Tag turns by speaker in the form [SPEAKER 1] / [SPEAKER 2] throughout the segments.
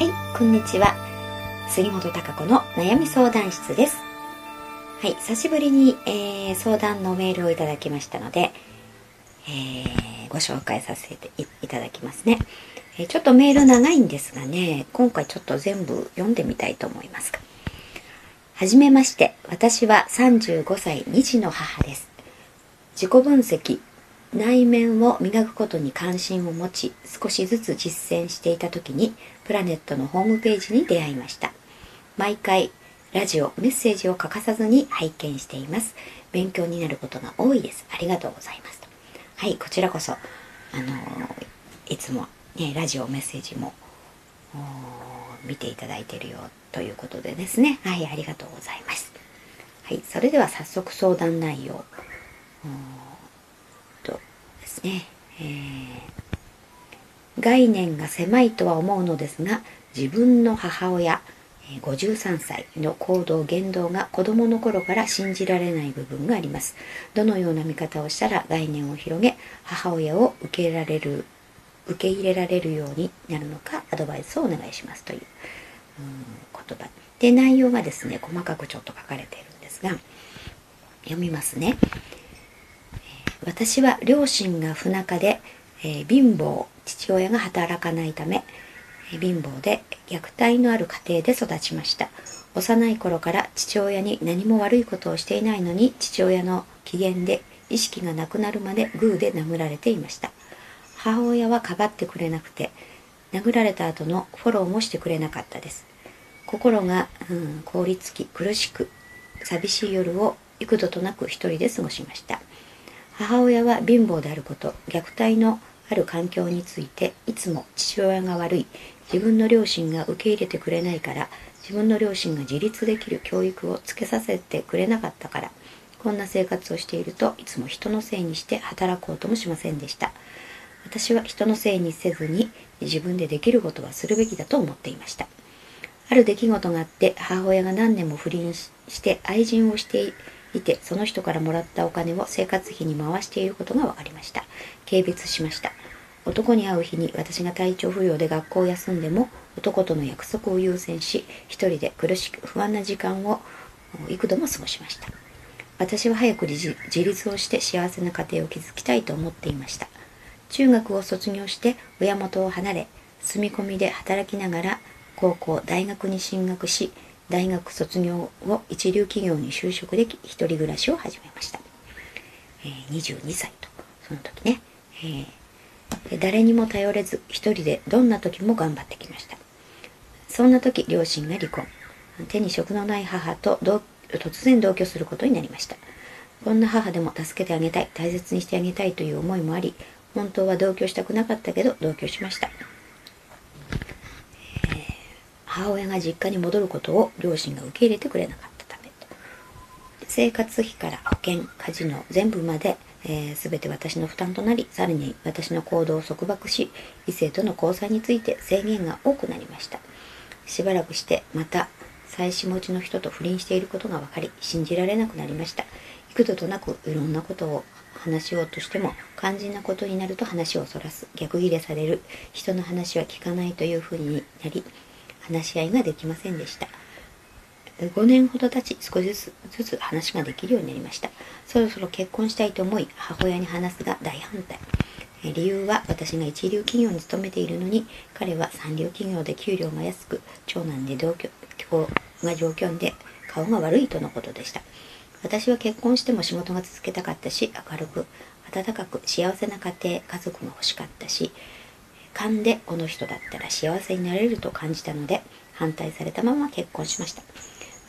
[SPEAKER 1] はい、こんにちは。杉本孝子の悩み相談室です。はい、久しぶりに、えー、相談のメールをいただきましたので、えー、ご紹介させていただきますね、えー、ちょっとメール長いんですがね、今回ちょっと全部読んでみたいと思いますが。はじめまして、私は35歳2児の母です。自己分析、内面を磨くことに関心を持ち少しずつ実践していた時にプラネットのホームページに出会いました。毎回ラジオメッセージを欠かさずに拝見しています。勉強になることが多いです。ありがとうございますはいこちらこそあのいつもねラジオメッセージも見ていただいているよということでですね。はいありがとうございます。はいそれでは早速相談内容。です。ね、えー、概念が狭いとは思うのですが自分の母親53歳の行動言動が子供の頃から信じられない部分があります。どのような見方をしたら概念を広げ母親を受けられる受け入れられるようになるのかアドバイスをお願いします。という言葉。で内容がですね細かくちょっと書かれているんですが読みますね。私は両親が不仲で、えー、貧乏父親が働かないため、えー、貧乏で虐待のある家庭で育ちました。幼い頃から父親に何も悪いことをしていないのに父親の機嫌で意識がなくなるまでグーで殴られていました。母親はかばってくれなくて殴られた後のフォローもしてくれなかったです。心が、うん、凍りつき苦しく寂しい夜を幾度となく一人で過ごしました。母親は貧乏であること虐待のある環境についていつも父親が悪い。自分の両親が受け入れてくれないから自分の両親が自立できる教育をつけさせてくれなかったからこんな生活をしているといつも人のせいにして働こうともしませんでした。私は人のせいにせずに自分でできることはするべきだと思っていました。ある出来事があって母親が何年も不倫して愛人をしていてその人からもらったお金を生活費に回していることが分かりました。軽蔑しました。男に会う日に私が体調不良で学校を休んでも男との約束を優先し一人で苦しく不安な時間を幾度も過ごしました。私は早く自立をして幸せな家庭を築きたいと思っていました。中学を卒業して親元を離れ住み込みで働きながら高校大学に進学し大学卒業後一流企業に就職でき一人暮らしを始めました、えー、22歳とその時ね、えー、誰にも頼れず一人でどんな時も頑張ってきました。そんな時両親が離婚。手に職のない母と突然同居することになりました。こんな母でも助けてあげたい大切にしてあげたいという思いもあり本当は同居したくなかったけど同居しました。母親が実家に戻ることを両親が受け入れてくれなかったため生活費から保険カジノ全部まで、えー、全て私の負担となりさらに私の行動を束縛し異性との交際について制限が多くなりました。しばらくしてまた妻子持ちの人と不倫していることが分かり信じられなくなりました。幾度となくいろんなことを話しようとしても肝心なことになると話をそらす逆ギレされる人の話は聞かないというふうになり話し合いができませんでした。5年ほど経ち少しずつ話ができるようになりました。そろそろ結婚したいと思い母親に話すが大反対。理由は私が一流企業に勤めているのに彼は三流企業で給料が安く長男で同居が状況で顔が悪いとのことでした。私は結婚しても仕事が続けたかったし明るく温かく幸せな家庭家族が欲しかったし勘でこの人だったら幸せになれると感じたので反対されたまま結婚しました。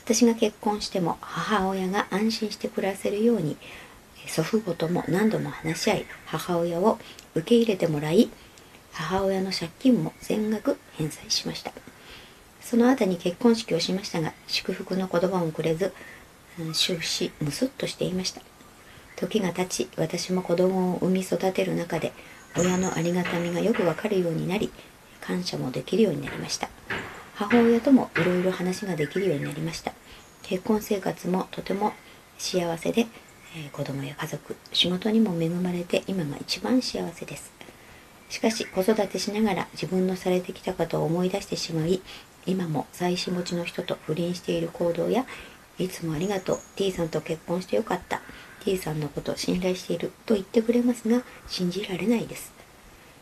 [SPEAKER 1] 私が結婚しても母親が安心して暮らせるように祖父母とも何度も話し合い母親を受け入れてもらい母親の借金も全額返済しました。その後に結婚式をしましたが祝福の言葉もくれず終始ムスッとしていました。時が経ち私も子供を産み育てる中で親のありがたみがよくわかるようになり感謝もできるようになりました。母親ともいろいろ話ができるようになりました。結婚生活もとても幸せで、えー、子供や家族仕事にも恵まれて今が一番幸せです。しかし子育てしながら自分のされてきたことを思い出してしまい今も妻子持ちの人と不倫している行動やいつもありがとう T さんと結婚してよかった。T さんのことを信頼していると言ってくれますが信じられないです。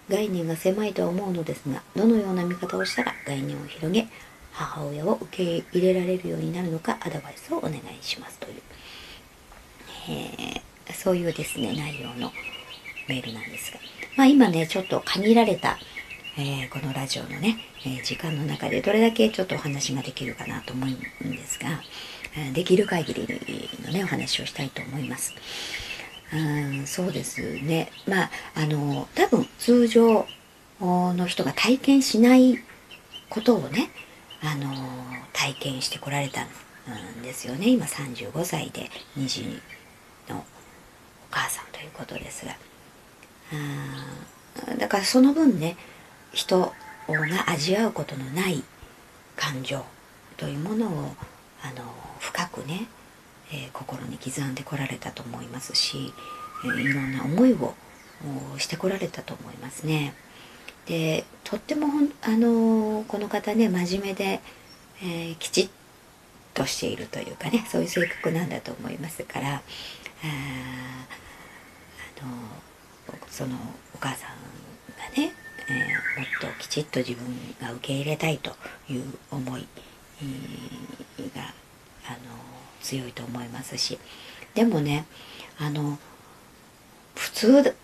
[SPEAKER 1] 概念が狭いとは思うのですがどのような見方をしたら概念を広げ母親を受け入れられるようになるのかアドバイスをお願いしますという、えー、そういうですね内容のメールなんですが。まあ今ね、ちょっと限られた、えー、このラジオのね、え、時間の中でどれだけちょっとお話ができるかなと思うんですが、えできる限りのね、お話をしたいと思います。うんそうですね。まあ、あの、多分通常の人が体験しないことをね、あの、体験してこられたんですよね。今35歳で2児のお母さんということですが。だからその分ね人が味わうことのない感情というものをあの深くね、えー、心に刻んでこられたと思いますし、えー、いろんな思いをしてこられたと思いますね。でとってもあのこの方ね真面目で、えー、きちっとしているというかねそういう性格なんだと思いますからあのそのお母さんがね、えー、もっときちっと自分が受け入れたいという思いがあの強いと思いますし。でもねあの普通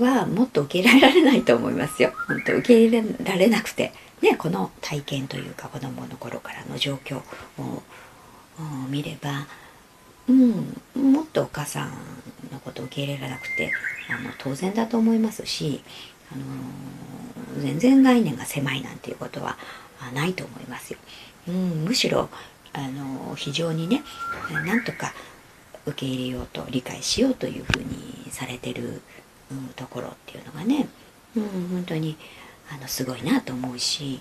[SPEAKER 1] はもっと受け入れられないと思いますよ。本当受け入れられなくて、ね、この体験というか子供の頃からの状況を見れば、うん、もっとお母さんのこと受け入れられなくてあの当然だと思いますし、あの全然概念が狭いなんていうことはないと思いますよ。うん、むしろあの非常にねなんとか受け入れようと理解しようというふうにされてる、うん、ところっていうのがね、うん、本当にあのすごいなと思うし、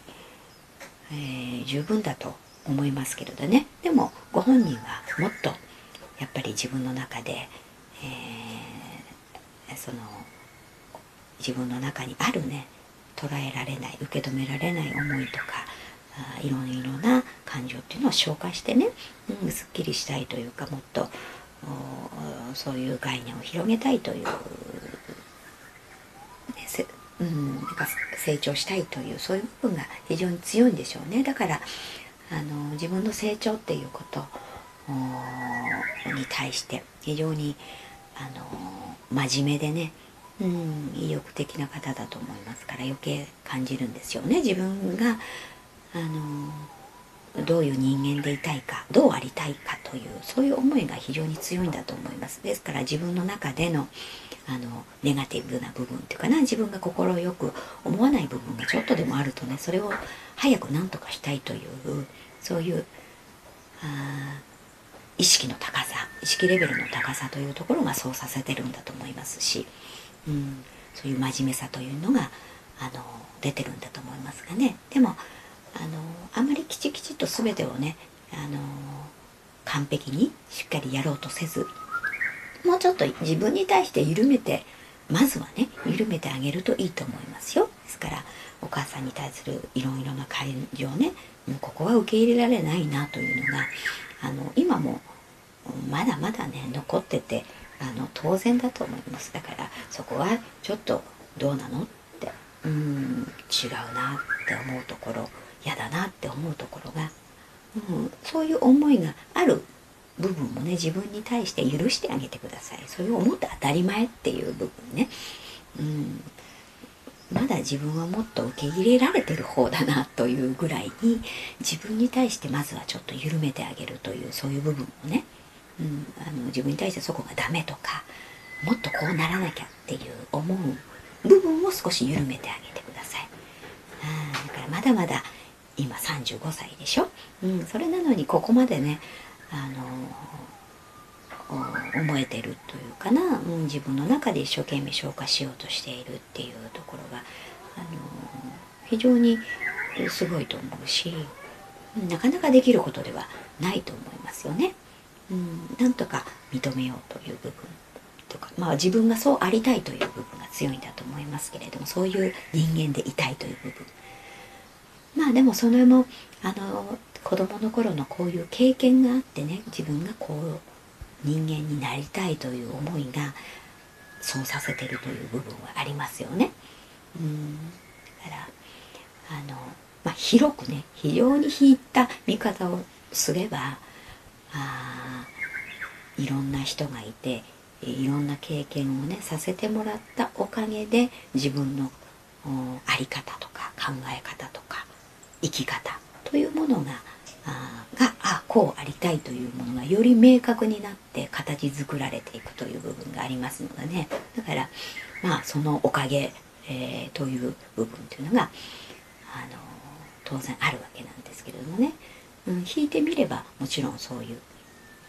[SPEAKER 1] えー、十分だと思いますけれどねでもご本人はもっとやっぱり自分の中で、えーその自分の中にあるね捉えられない受け止められない思いとかいろいろな感情っていうのを消化してね、うん、すっきりしたいというかもっとそういう概念を広げたいという、ねうん、なんか成長したいというそういう部分が非常に強いんでしょうね。だからあの自分の成長っていうことに対して非常にあの真面目でね、うん、意欲的な方だと思いますから余計感じるんですよね。自分があのどういう人間でいたいかどうありたいかというそういう思いが非常に強いんだと思います。ですから自分の中でのあのネガティブな部分っていうかな自分が心よく思わない部分がちょっとでもあるとねそれを早く何とかしたいというそういうあ意識の高さ意識レベルの高さというところがそうさせてるんだと思いますし、うん、そういう真面目さというのがあの出てるんだと思いますがね。でもあのあまりきちきちと全てをねあの完璧にしっかりやろうとせずもうちょっと自分に対して緩めてまずはね緩めてあげるといいと思いますよ。ですからお母さんに対するいろいろな感情ねもうここは受け入れられないなというのがあの今もまだまだね残っててあの当然だと思います。だからそこはちょっとどうなのって。うん違うなって思うところ嫌だなって思うところが、うん、そういう思いがある部分もね自分に対して許してあげてください。そういう思って当たり前っていう部分ね、うん、まだ自分はもっと受け入れられてる方だなというぐらいに自分に対してまずはちょっと緩めてあげるというそういう部分をねうん、あの自分に対してそこがダメとかもっとこうならなきゃっていう思う部分を少し緩めてあげてください。あだからまだまだ今35歳でしょ、うん、それなのにここまでねあの思えてるというかな、うん、自分の中で一生懸命消化しようとしているっていうところが、あの非常にすごいと思うしなかなかできることではないと思いますよね。うん、なんとか認めようという部分とか、まあ、自分がそうありたいという部分が強いんだと思います。けれどもそういう人間でいたいという部分まあでもそれもあの子供の頃のこういう経験があってね自分がこう人間になりたいという思いがそうさせてるという部分はありますよね。うんだからあの、まあ、広くね非常に引いた見方をすればあいろんな人がいていろんな経験をねさせてもらったおかげで自分の在り方とか考え方とか生き方というものがあがあこうありたいというものがより明確になって形作られていくという部分がありますのでね。だからまあそのおかげ、えー、という部分というのがあの当然あるわけなんですけれどもね、うん、引いてみればもちろんそういう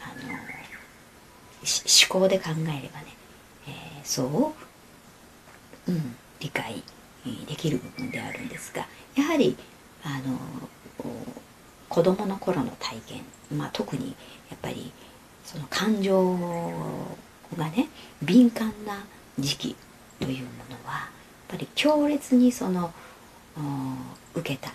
[SPEAKER 1] あの思考で考えればね、えー、そう、うん、理解できる部分であるんですがやはりあの子供の頃の体験、まあ、特にやっぱりその感情がね敏感な時期というものはやっぱり強烈にその受けた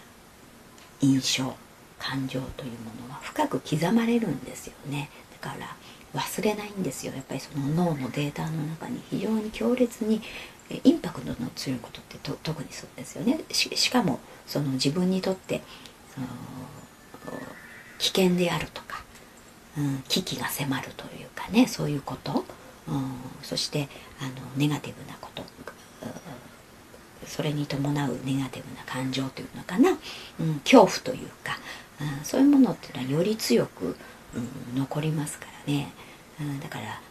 [SPEAKER 1] 印象感情というものは深く刻まれるんですよね。だから忘れないんですよ。やっぱりその脳のデータの中に非常に強烈にインパクトの強いことって特にそうですよね。しかもその自分にとって危険であるとか、うん、危機が迫るというかねそういうこと、うん、そしてあのネガティブなこと、それに伴うネガティブな感情というのかな、うん、恐怖というか、うん、そういうものっていうのはより強く、うん、残りますからね、うん、だから、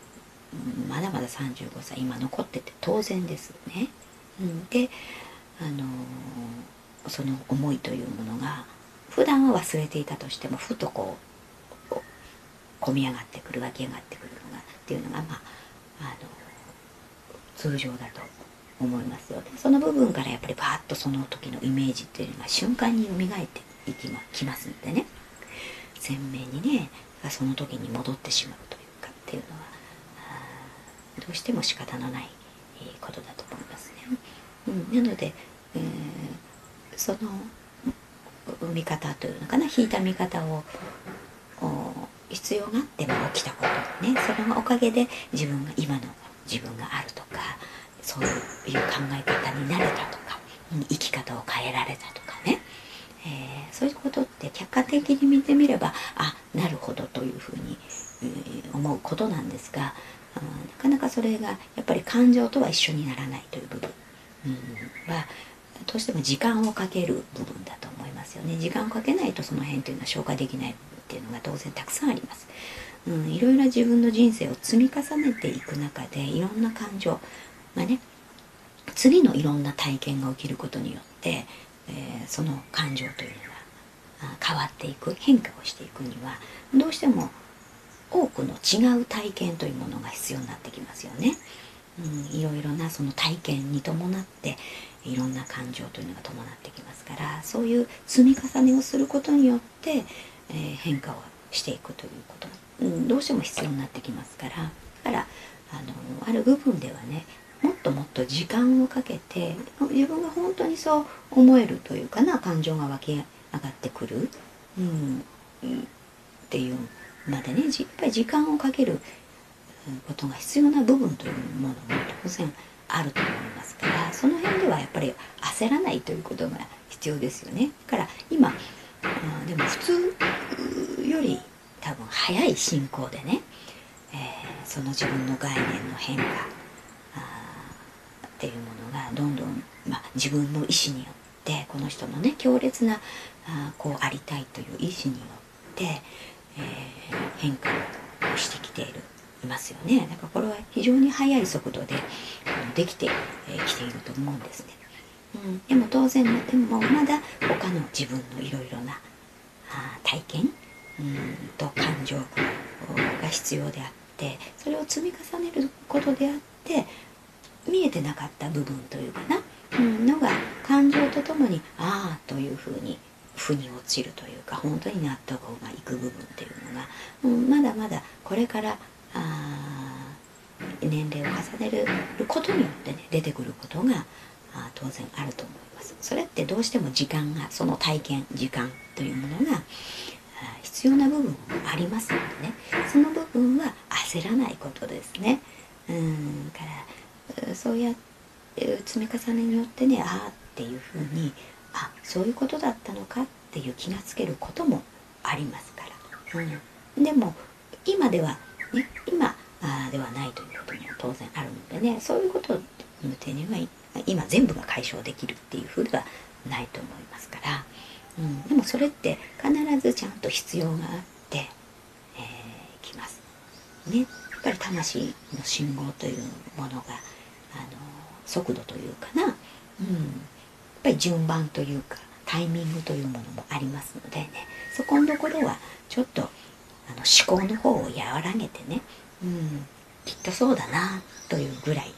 [SPEAKER 1] まだまだ35歳今残ってて当然ですね。うん、であのその思いというものが普段は忘れていたとしてもふとこう込み上がってくる湧き上がってくるのがっていうのがまああの通常だと思いますよ。ねその部分からやっぱりパーッとその時のイメージっていうのが瞬間に蘇っていきまきますんでね。鮮明にねその時に戻ってしまう。っていうのはどうしても仕方のないことだと思いますね。うん、なので、えー、その見方というのかな引いた見方を必要があっても起きたことねそのおかげで自分が今の自分があるとかそういう考え方になれたとか生き方を変えられたとかね、えー、そういうことって客観的に見てみればあなるほどというふうに、思うことなんですが、うん、なかなかそれがやっぱり感情とは一緒にならないという部分、うん、はどうしても時間をかける部分だと思いますよね。時間をかけないとその辺というのは消化できないっていうのが当然たくさんあります、うん、いろいろ自分の人生を積み重ねていく中でいろんな感情がね次のいろんな体験が起きることによって、えー、その感情というのが変わっていく変化をしていくにはどうしても多くの違う体験というものが必要になってきますよね。うん、いろいろなその体験に伴っていろんな感情というのが伴ってきますからそういう積み重ねをすることによって、えー、変化をしていくということ、うん、どうしても必要になってきますから。だからあのある部分ではねもっともっと時間をかけて自分が本当にそう思えるというかな感情が湧き上がってくる、うん、っていうまでねやっぱり時間をかけることが必要な部分というものも当然あると思いますからその辺ではやっぱり焦らないということが必要ですよね。だから今、うん、でも普通より多分早い進行でね、えー、その自分の概念の変化っていうものがどんどん、まあ、自分の意思によってこの人のね強烈なあこうありたいという意思によって、えー、変化をしてきているいますよね。だからこれは非常に速い速度でできてき、えー、ていると思うんですね、うん、でも当然でもまだ他の自分のいろいろなあ体験うんと感情が必要であってそれを積み重ねることであって見えてなかった部分というかな、うん、のが感情とともにああというふうに腑に落ちるというか本当に納得がいく部分っていうのが、うん、まだまだこれから年齢を重ねることによってね出てくることがあ当然あると思います。それってどうしても時間がその体験時間というものが必要な部分もありますのでね。その部分は焦らないことですね。うんからそうやって積み重ねによってねああっていうふうにあそういうことだったのかっていう気がつけることもありますから、うん、でも今ではね今あではないということも当然あるのでねそういうことの点には今全部が解消できるっていうふうではないと思いますから、うん、でもそれって必ずちゃんと必要があって、えー、きます。ね、やっぱり魂の信号というものがあの速度というかな、うん、ぱり順番というかタイミングというものもありますのでね。そこのところはちょっとあの思考の方を和らげてね、うん、きっとそうだなというぐらい。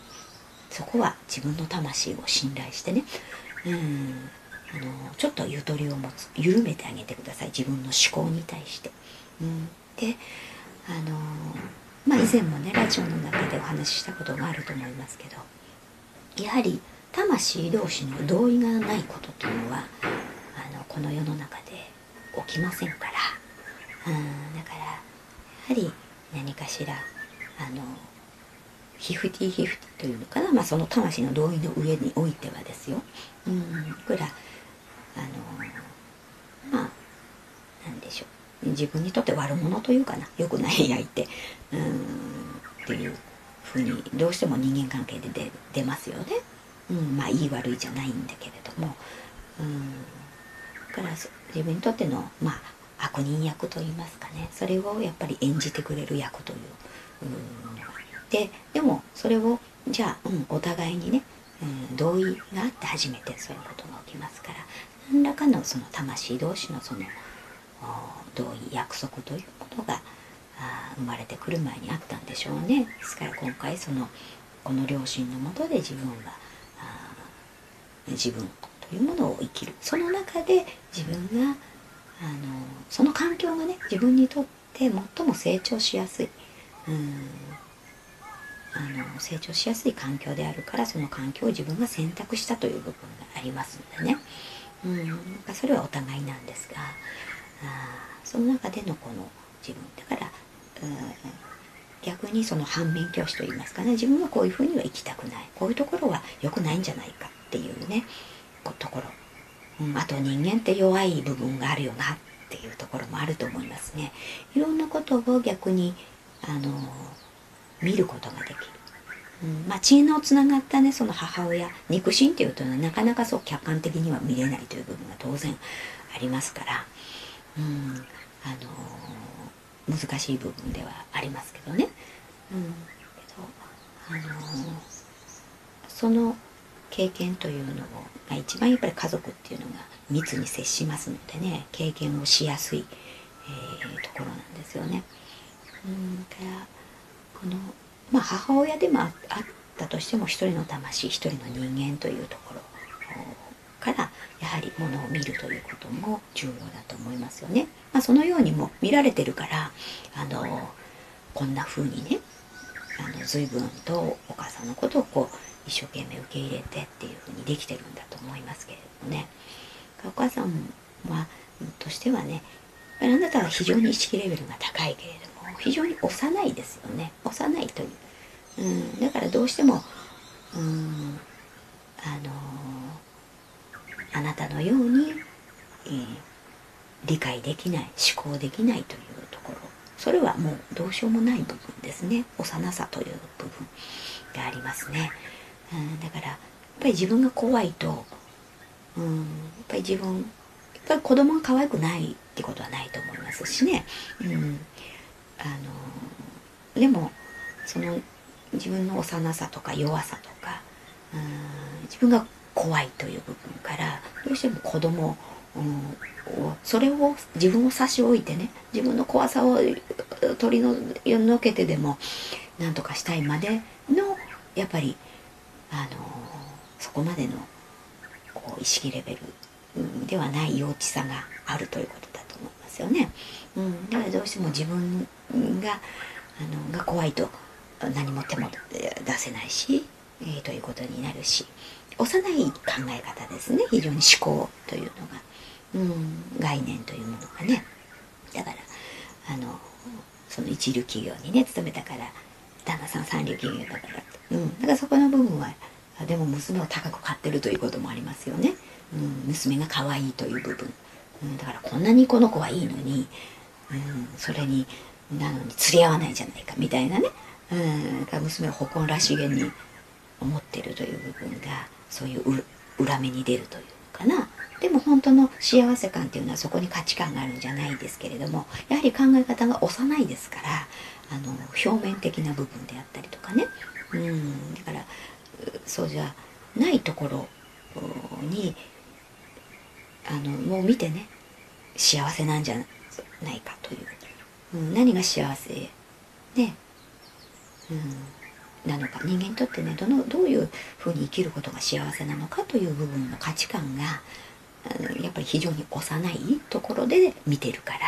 [SPEAKER 1] そこは自分の魂を信頼してね、うん、あのちょっとゆとりを持つ緩めてあげてください。自分の思考に対して。うん、であのまあ以前もねラジオの中でお話ししたことがあると思いますけどやはり魂同士の同意がないことというのはあのこの世の中で起きませんから、うん、だからやはり何かしらあのヒフティヒフティというのかな、まあ、その魂の同意の上においてはですよ、うん、これはあのまあ何でしょう。自分にとって悪者というかな？良くない相手。うんっていうふうにどうしても人間関係で出出ますよね、うん、まあいい悪いじゃないんだけれどもうんだから自分にとってのまあ悪人役といいますかねそれをやっぱり演じてくれる役というものがででもそれをじゃあ、うん、お互いにね、うん、同意があって初めてそういうことが起きますから何らかのその魂同士のその同意約束というものが生まれてくる前にあったんでしょうね。ですから今回そのこの両親のもとで自分は自分。というものを生きる。その中で自分があのその環境がね自分にとって最も成長しやすい。うん。あの成長しやすい環境であるからその環境を自分が選択したという部分がありますのでね、うん、それはお互いなんですがあその中でのこの自分。だから、うん、逆にその反面教師といいますかね。自分はこういうふうには生きたくない。こういうところは良くないんじゃないねところ、うん、あと人間って弱い部分があるよなっていうところもあると思いますねいろんなことを逆にあの見ることができる。うん、まあ血のつながったねその母親肉親っていうとなかなかそう客観的には見れないという部分が当然ありますから、うん、あの、難しい部分ではありますけどね。うん、けどあの、その経験というのが一番やっぱり家族っていうのが密に接しますのでね経験をしやすい、えー、ところなんですよね。うん、からこの、まあ、母親でもあったとしても一人の魂一人の人間というところからやはりものを見るということも重要だと思いますよね。まあ、そのようにも見られてるからあのこんな風にねあの随分とお母さんのことをこう一生懸命受け入れてっていう風にできてるんだと思いますけれどもね。お母さんはとしてはねあなたは非常に意識レベルが高いけれども非常に幼いですよね幼いという、うん、だからどうしても、うん、あのあなたのように、えー、理解できない思考できないというところそれはもうどうしようもない部分ですね。幼さという部分がありますね、うん、だからやっぱり自分が怖いと、うん、やっぱり自分やっぱり子供が可愛くないってことはないと思いますしね、うん、あのでもその自分の幼さとか弱さとかうん自分が怖いという部分からどうしても子供それを自分を差し置いてね自分の怖さを取り除けてでも何とかしたいまでのやっぱりあのそこまでのこう意識レベルではない幼稚さがあるということだと思いますよね。うん、だからどうしても自分があのが怖いと何も手も出せないし、えー、ということになるし。幼い考え方ですね。非常に思考というのが、うん、概念というものがね。だからあのその一流企業にね勤めたから旦那さん三流企業だから、うん、だからそこの部分はでも娘を高く買ってるということもありますよね、うん、娘が可愛いという部分、うん、だからこんなにこの子はいいのに、うん、それになのに釣り合わないじゃないか。みたいなね、うん、だから娘を誇らしげに思ってるという部分がそういう裏目に出るというかな。でも本当の幸せ感っていうのはそこに価値観があるんじゃないですけれどもやはり考え方が幼いですからあの表面的な部分であったりとかね。うん。だからそうじゃないところにあのもう見てね幸せなんじゃないかという、うん、何が幸せ？ね、うん、なのか人間にとってねどのどういうふうに生きることが幸せなのかという部分の価値観がやっぱり非常に幼いところで見てるから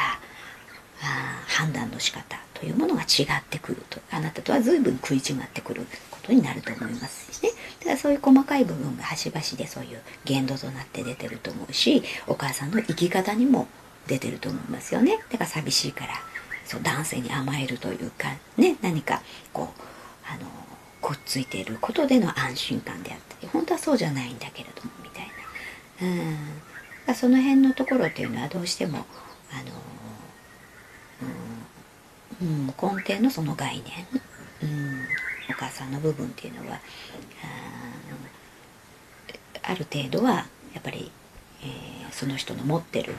[SPEAKER 1] あ判断の仕方というものが違ってくると。あなたとは随分食い違ってくることになると思いますしね。だからそういう細かい部分が端々でそういう限度となって出てると思うしお母さんの生き方にも出てると思いますよね。だから寂しいからそう男性に甘えるというかね何かこうあのくっついていることでの安心感であったり本当はそうじゃないんだけれどもみたいな。うん。その辺のところっていうのはどうしてもあのうん、うん根底のその概念、うん、お母さんの部分っていうのはある程度はやっぱり、えー、その人の持ってる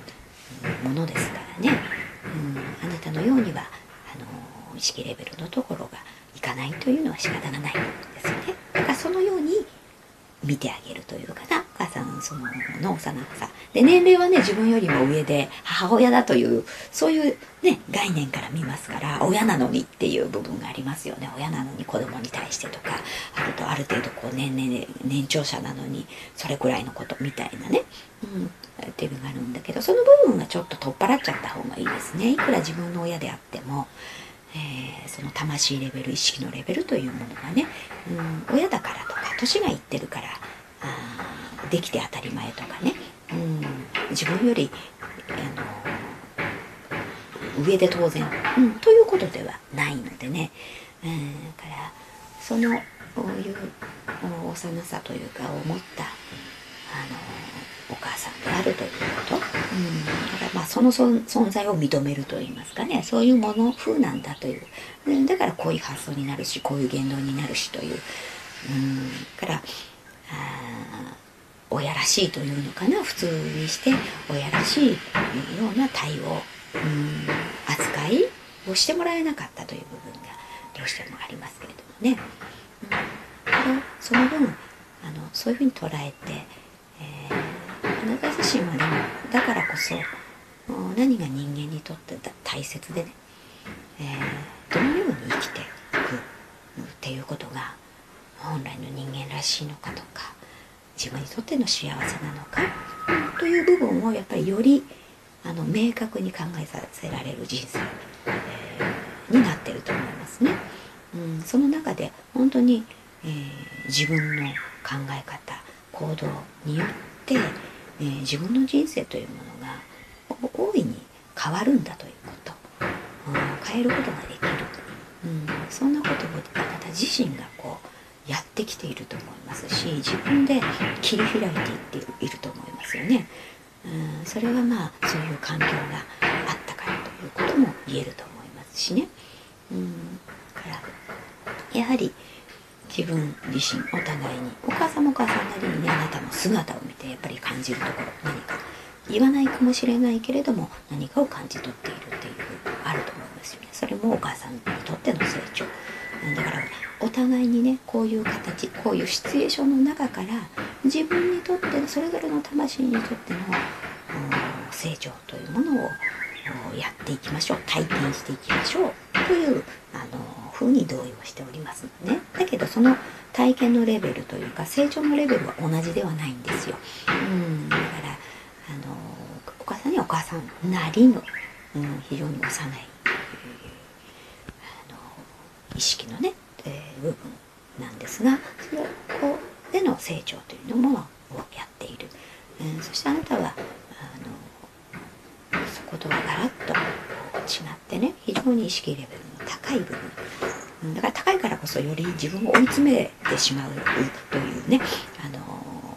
[SPEAKER 1] ものですからね、うん、あなたのようにはあの意識レベルのところがかないというのは仕方がないですよね。だからそのように見てあげるというかなお母さんそのの幼さで年齢はね自分よりも上で母親だというそういうね概念から見ますから親なのにっていう部分がありますよね。親なのに子供に対してとかあるとある程度こう年齢年長者なのにそれくらいのことみたいなね、うん、っていうのがあるんだけどその部分はちょっと取っ払っちゃった方がいいですね。いくら自分の親であっても。えー、その魂レベル意識のレベルというものがね、うん、親だからとか年がいってるからあできて当たり前とかねうん、自分よりあの上で当然、うん、ということではないのでね、うん、だからそのこういう幼さというか思ったあのさんであるということ、うん、だからまあその存在を認めるといいますかね。そういうもの風なんだという、だからこういう発想になるしこういう言動になるしという、うん、からあ親らしいというのかな。普通にして親らしいような対応。うん。扱いをしてもらえなかったという部分がどうしてもありますけれどもね。うん、その分あのそういうふうに捉えて、あなた自身はでもだからこそ何が人間にとって大切でね、えー、どのように生きていくっていうことが本来の人間らしいのかとか自分にとっての幸せなのかという部分をやっぱりよりあの明確に考えさせられる人生、えー、になってると思いますね。うん、その中で本当に、えー、自分の考え方行動によって、えー、自分の人生というものが大いに変わるんだということ、うん、変えることができる、うん、そんなことをあなた自身がこうやってきていると思いますし自分で切り開いていっていると思いますよね。うんそれはまあそういう環境があったからということも言えると思いますしね。うんからやはり自分自身お互いにお母さんもお母さんなりにねあなたの姿を見てやっぱり感じるところ何か言わないかもしれないけれども何かを感じ取っているっていう部分あると思いますよね。それもお母さんにとっての成長。だからお互いにねこういう形こういうシチュエーションの中から自分にとってのそれぞれの魂にとっての成長というものをやっていきましょう体験していきましょうというあの風に同意をしておりますので、ね、だけどその体験のレベルというか成長のレベルは同じではないんですよ。うんだからあのお母さんにはお母さんなりの、うん、非常に幼いあの意識のねえー、部分なんですがそれこでの成長というのもやっている、えー、そしてあなたはあのそことはガラッと違ってね非常に意識レベルの高い部分だから高いからこそより自分を追い詰めてしまうというねあの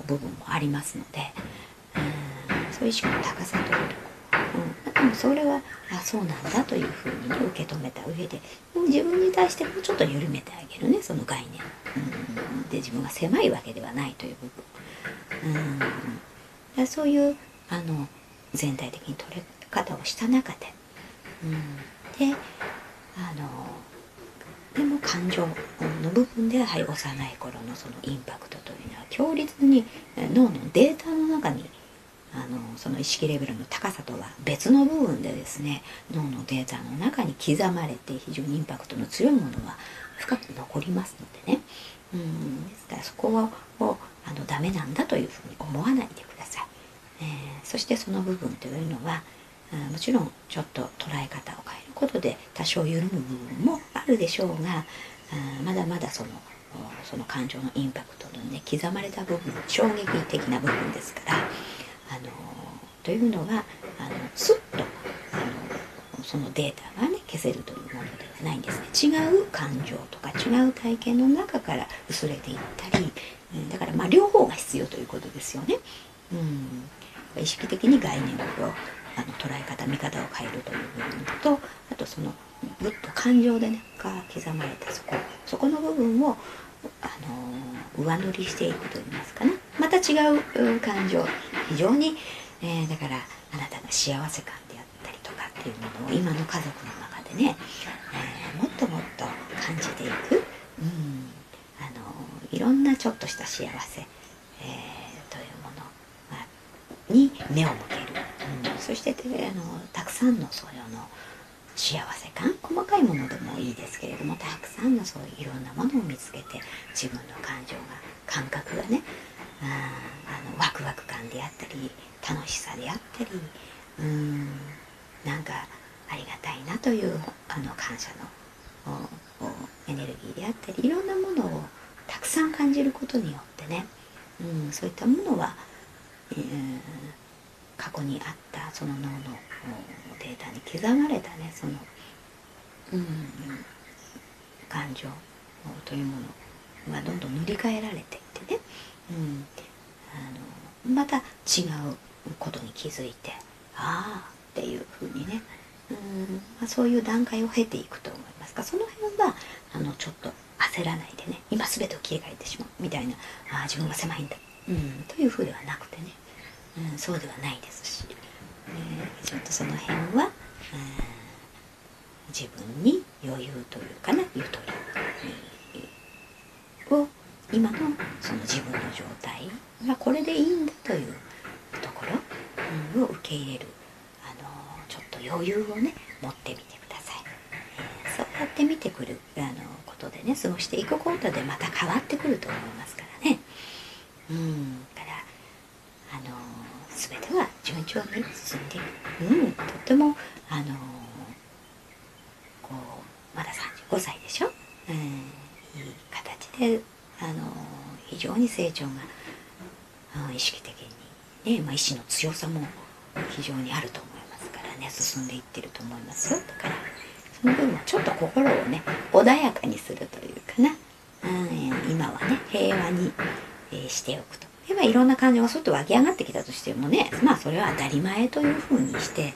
[SPEAKER 1] 部分もありますので、うん、そういう意識の高さといううん、でもそれはあそうなんだというふうに、ね、受け止めた上で自分に対してもうちょっと緩めてあげるねその概念、うん、で自分が狭いわけではないという部分、うん、そういうあの全体的に取れ方をした中で、うん、であのでも感情の部分ではり幼い頃のそのインパクトというのは強烈に脳のデータの中にあのその意識レベルの高さとは別の部分でですね脳のデータの中に刻まれて非常にインパクトの強いものは深く残りますのでね。うんですからそこをあのダメなんだというふうに思わないでください、えー、そしてその部分というのはもちろんちょっと捉え方を変えることで多少緩む部分もるでしょうがまだまだそのその感情のインパクトのね刻まれた部分衝撃的な部分ですからあのというのはあのスッとあのそのデータがね消せるというものではないんですね違う感情とか違う体験の中から薄れていったり、だからまあ両方が必要ということですよね。うん、意識的に概念をあの捉え方見方を変えるという部分とあとその感情でねが刻まれたそこ。そこの部分をあの上塗りしていくといいますかね。また違う感情。非常に、えー、だからあなたの幸せ感であったりとかっていうものを今の家族の中でね、えー、もっともっと感じていく、うん、あのいろんなちょっとした幸せ、えー、というものに目を向ける、うん、そしてあのたくさんのそれの幸せ感細かいものでもいいですけれどもたくさんのそういういろんなものを見つけて自分の感情が感覚がねあのワクワク感であったり楽しさであったりうんなんかありがたいなというあの感謝のエネルギーであったりいろんなものをたくさん感じることによってね、うん、そういったものは、えー、過去にあったその脳のデータに刻まれたねその、うん、感情というものがどんどん塗り替えられていってね、うん、あのまた違うことに気づいてああっていうふうにね、うん。まあ、そういう段階を経ていくと思いますがその辺はあのちょっと焦らないでね。今全てを切り替えてしまう。みたいなあ自分が狭いんだ、うん、というふうではなくてね、うん、そうではないですし、ー、ちょっとその辺は、自分に余裕というかなゆとりを今のその自分の状態がこれでいいんだというところを受け入れるあのちょっと余裕をね持ってみてください、えー、そうやって見てくるあのことでね過ごしていくことでまた変わってくると思いますからね。うんからあの全ては順調に進んでいく。うんとってもあのこうまだ35歳でしょ、うん、いい形であの非常に成長が、うん、意識的にね、まあ、意志の強さも非常にあると思いますからね進んでいってると思いますよ。だからその分はちょっと心をね穏やかにするというかな、うん、今はね平和に、えー、しておくと。ではいろんな感情がそっと湧き上がってきたとしてもねまあそれは当たり前というふうにして、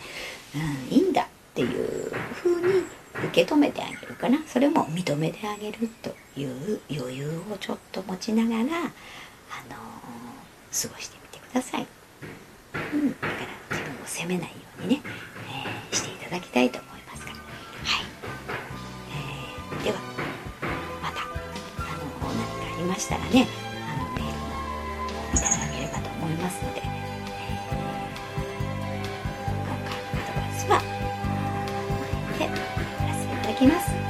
[SPEAKER 1] うん、いいんだっていうふうに受け止めてあげるかな。それも認めてあげるという余裕をちょっと持ちながら、あのー、過ごしてみてください、うん、だから自分を責めないようにね、えー、していただきたいと思いますから。はい、えー、ではまた、あのー、何かありましたらね思いますので、え今回のアドバイスはこの辺で終わらせていただきます。